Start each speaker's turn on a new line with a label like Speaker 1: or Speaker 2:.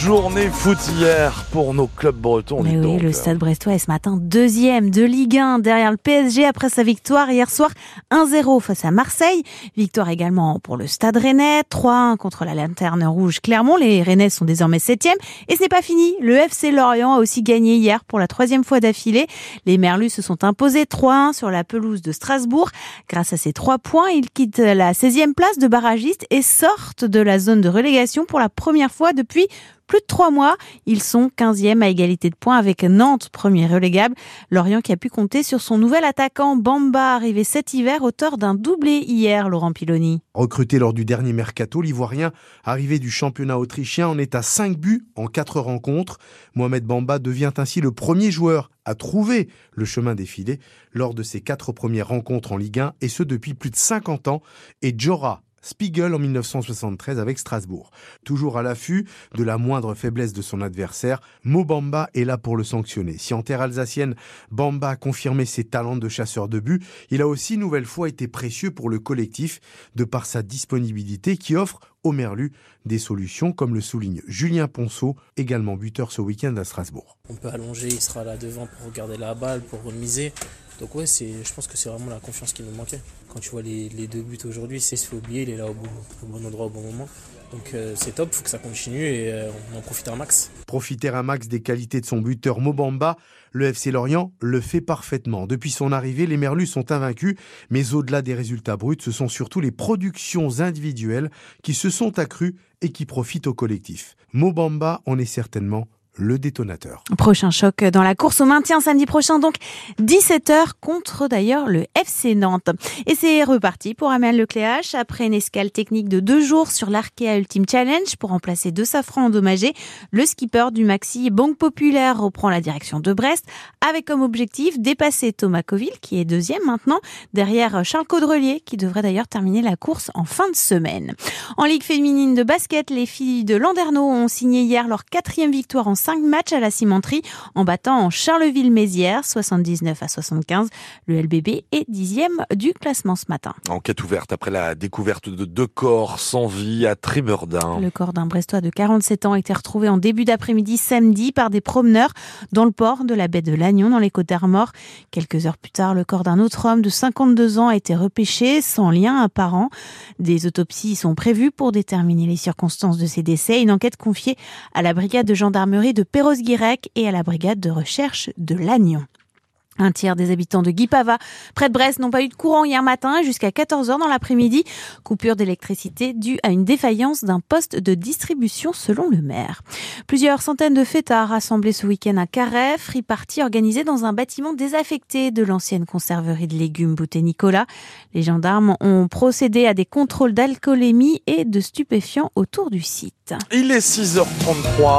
Speaker 1: journée foot hier pour nos clubs bretons.
Speaker 2: Mais oui, le Stade Brestois est ce matin deuxième de Ligue 1 derrière le PSG après sa victoire hier soir 1-0 face à Marseille. Victoire également pour le Stade Rennais, 3-1 contre la Lanterne Rouge Clermont. Les Rennais sont désormais septième et ce n'est pas fini. Le FC Lorient a aussi gagné hier pour la troisième fois d'affilée. Les Merlus se sont imposés 3-1 sur la pelouse de Strasbourg. Grâce à ces trois points, ils quittent la 16e place de barragiste et sortent de la zone de relégation pour la première fois depuis plus de trois mois. Ils sont 15e à égalité de points avec Nantes, premier relégable. Lorient qui a pu compter sur son nouvel attaquant Bamba, arrivé cet hiver, auteur d'un doublé hier, Laurent Piloni.
Speaker 3: Recruté lors du dernier mercato, l'Ivoirien, arrivé du championnat autrichien, en est à 5 buts en 4 rencontres. Mohamed Bamba devient ainsi le premier joueur à trouver le chemin filets lors de ses quatre premières rencontres en Ligue 1, et ce depuis plus de 50 ans. Et Jora Spiegel en 1973 avec Strasbourg. Toujours à l'affût de la moindre faiblesse de son adversaire, Mobamba est là pour le sanctionner. Si en terre alsacienne, Bamba a confirmé ses talents de chasseur de but, il a aussi nouvelle fois été précieux pour le collectif de par sa disponibilité qui offre au Merlu des solutions, comme le souligne Julien Ponceau, également buteur ce week-end à Strasbourg.
Speaker 4: On peut allonger, il sera là devant pour regarder la balle, pour remiser. Donc ouais, je pense que c'est vraiment la confiance qui nous manquait. Quand tu vois les, deux buts aujourd'hui, c'est se fait oublier, il est là au bon, endroit au bon moment. Donc euh, c'est top, faut que ça continue et euh, on en profite un max.
Speaker 3: Profiter un max des qualités de son buteur Mobamba, le FC Lorient le fait parfaitement. Depuis son arrivée, les Merlus sont invaincus, mais au-delà des résultats bruts, ce sont surtout les productions individuelles qui se sont accrues et qui profitent au collectif. Mobamba en est certainement le détonateur.
Speaker 2: Prochain choc dans la course au maintien samedi prochain, donc 17h contre d'ailleurs le FC Nantes. Et c'est reparti pour Amel Lecléache après une escale technique de deux jours sur l'Arkea Ultimate Challenge pour remplacer deux safrans endommagés. Le skipper du Maxi Banque Populaire reprend la direction de Brest avec comme objectif dépasser Thomas Coville qui est deuxième maintenant derrière Charles Caudrelier qui devrait d'ailleurs terminer la course en fin de semaine. En Ligue féminine de basket, les filles de Landerneau ont signé hier leur quatrième victoire en 5 matchs à la cimenterie en battant Charleville-Mézières 79 à 75. Le LBB est dixième du classement ce matin.
Speaker 1: Enquête ouverte après la découverte de deux corps sans vie à Trémerdin.
Speaker 2: Le corps d'un Brestois de 47 ans a été retrouvé en début d'après-midi samedi par des promeneurs dans le port de la baie de Lannion dans les Côtes d'Armor. Quelques heures plus tard, le corps d'un autre homme de 52 ans a été repêché sans lien apparent. Des autopsies sont prévues pour déterminer les circonstances de ces décès. Une enquête confiée à la brigade de gendarmerie de Perros-Guirec et à la brigade de recherche de Lannion. Un tiers des habitants de Guipava, près de Brest, n'ont pas eu de courant hier matin jusqu'à 14h dans l'après-midi. Coupure d'électricité due à une défaillance d'un poste de distribution selon le maire. Plusieurs centaines de fêtards rassemblés ce week-end à Carré, free party dans un bâtiment désaffecté de l'ancienne conserverie de légumes Bouté Nicolas. Les gendarmes ont procédé à des contrôles d'alcoolémie et de stupéfiants autour du site.
Speaker 1: Il est 6h33.